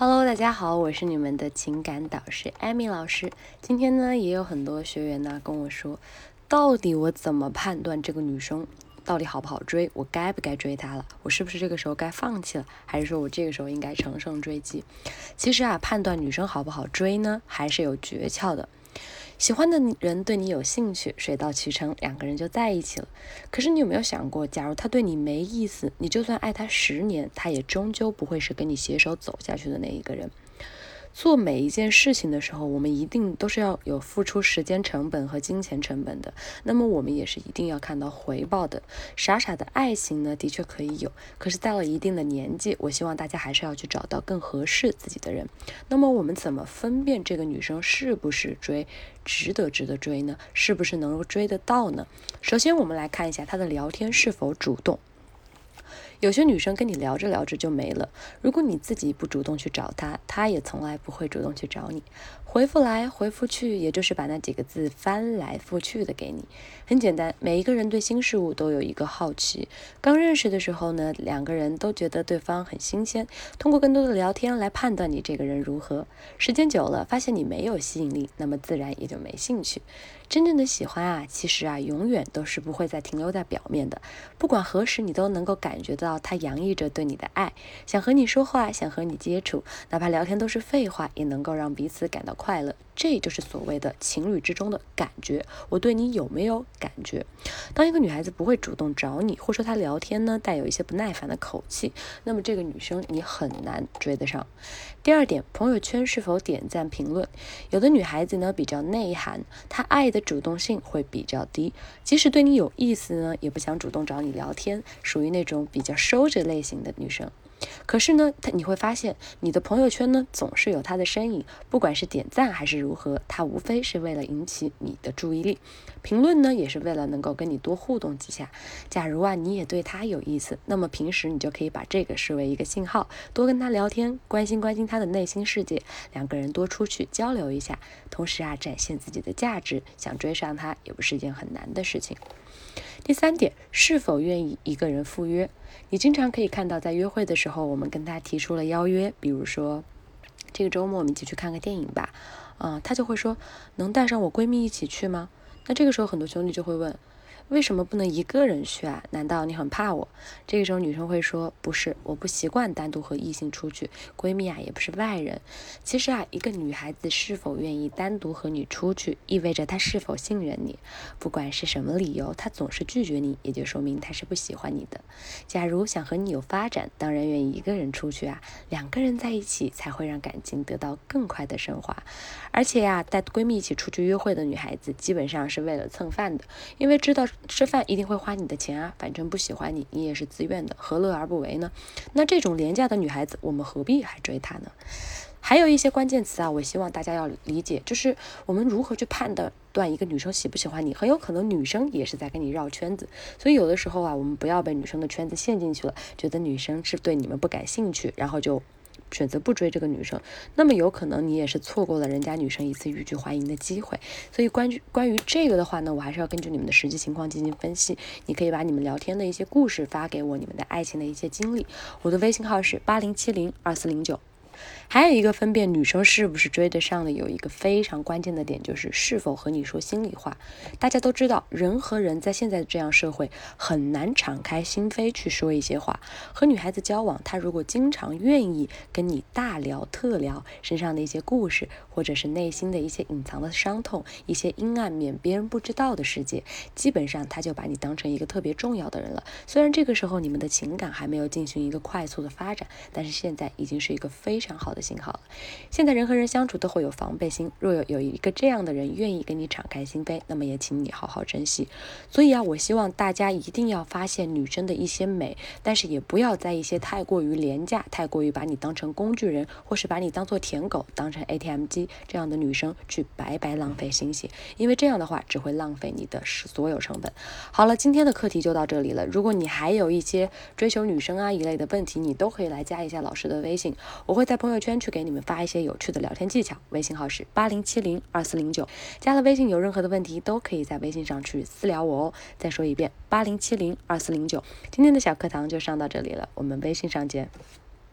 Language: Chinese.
Hello，大家好，我是你们的情感导师艾米老师。今天呢，也有很多学员呢跟我说，到底我怎么判断这个女生到底好不好追？我该不该追她了？我是不是这个时候该放弃了？还是说我这个时候应该乘胜追击？其实啊，判断女生好不好追呢，还是有诀窍的。喜欢的人对你有兴趣，水到渠成，两个人就在一起了。可是你有没有想过，假如他对你没意思，你就算爱他十年，他也终究不会是跟你携手走下去的那一个人。做每一件事情的时候，我们一定都是要有付出时间成本和金钱成本的。那么我们也是一定要看到回报的。傻傻的爱情呢，的确可以有，可是到了一定的年纪，我希望大家还是要去找到更合适自己的人。那么我们怎么分辨这个女生是不是追，值得值得追呢？是不是能够追得到呢？首先，我们来看一下她的聊天是否主动。有些女生跟你聊着聊着就没了。如果你自己不主动去找她，她也从来不会主动去找你。回复来回复去，也就是把那几个字翻来覆去的给你。很简单，每一个人对新事物都有一个好奇。刚认识的时候呢，两个人都觉得对方很新鲜，通过更多的聊天来判断你这个人如何。时间久了，发现你没有吸引力，那么自然也就没兴趣。真正的喜欢啊，其实啊，永远都是不会再停留在表面的。不管何时，你都能够感觉到。他洋溢着对你的爱，想和你说话，想和你接触，哪怕聊天都是废话，也能够让彼此感到快乐。这就是所谓的情侣之中的感觉。我对你有没有感觉？当一个女孩子不会主动找你，或者说她聊天呢带有一些不耐烦的口气，那么这个女生你很难追得上。第二点，朋友圈是否点赞评论？有的女孩子呢比较内涵，她爱的主动性会比较低，即使对你有意思呢，也不想主动找你聊天，属于那种比较收着类型的女生。可是呢，他你会发现，你的朋友圈呢总是有他的身影，不管是点赞还是如何，他无非是为了引起你的注意力；评论呢也是为了能够跟你多互动几下。假如啊你也对他有意思，那么平时你就可以把这个视为一个信号，多跟他聊天，关心关心他的内心世界，两个人多出去交流一下，同时啊展现自己的价值，想追上他也不是一件很难的事情。第三点，是否愿意一个人赴约？你经常可以看到，在约会的时候，我们跟他提出了邀约，比如说，这个周末我们一起去看个电影吧，啊，他就会说，能带上我闺蜜一起去吗？那这个时候，很多兄弟就会问。为什么不能一个人去啊？难道你很怕我？这个时候女生会说：“不是，我不习惯单独和异性出去，闺蜜啊也不是外人。”其实啊，一个女孩子是否愿意单独和你出去，意味着她是否信任你。不管是什么理由，她总是拒绝你，也就说明她是不喜欢你的。假如想和你有发展，当然愿意一个人出去啊。两个人在一起才会让感情得到更快的升华。而且呀，带闺蜜一起出去约会的女孩子，基本上是为了蹭饭的，因为知道。吃饭一定会花你的钱啊，反正不喜欢你，你也是自愿的，何乐而不为呢？那这种廉价的女孩子，我们何必还追她呢？还有一些关键词啊，我希望大家要理解，就是我们如何去判断一个女生喜不喜欢你，很有可能女生也是在跟你绕圈子，所以有的时候啊，我们不要被女生的圈子陷进去了，觉得女生是对你们不感兴趣，然后就。选择不追这个女生，那么有可能你也是错过了人家女生一次欲拒还迎的机会。所以关于关于这个的话呢，我还是要根据你们的实际情况进行分析。你可以把你们聊天的一些故事发给我，你们的爱情的一些经历。我的微信号是八零七零二四零九。还有一个分辨女生是不是追得上的，有一个非常关键的点，就是是否和你说心里话。大家都知道，人和人在现在这样社会，很难敞开心扉去说一些话。和女孩子交往，她如果经常愿意跟你大聊特聊身上的一些故事，或者是内心的一些隐藏的伤痛、一些阴暗面、别人不知道的世界，基本上她就把你当成一个特别重要的人了。虽然这个时候你们的情感还没有进行一个快速的发展，但是现在已经是一个非常。非常好的信号了。现在人和人相处都会有防备心，若有有一个这样的人愿意跟你敞开心扉，那么也请你好好珍惜。所以啊，我希望大家一定要发现女生的一些美，但是也不要在一些太过于廉价、太过于把你当成工具人，或是把你当做舔狗、当成 ATM 机这样的女生去白白浪费心血，因为这样的话只会浪费你的所有成本。好了，今天的课题就到这里了。如果你还有一些追求女生啊一类的问题，你都可以来加一下老师的微信，我会在。朋友圈去给你们发一些有趣的聊天技巧，微信号是八零七零二四零九，加了微信有任何的问题都可以在微信上去私聊我哦。再说一遍，八零七零二四零九。今天的小课堂就上到这里了，我们微信上见。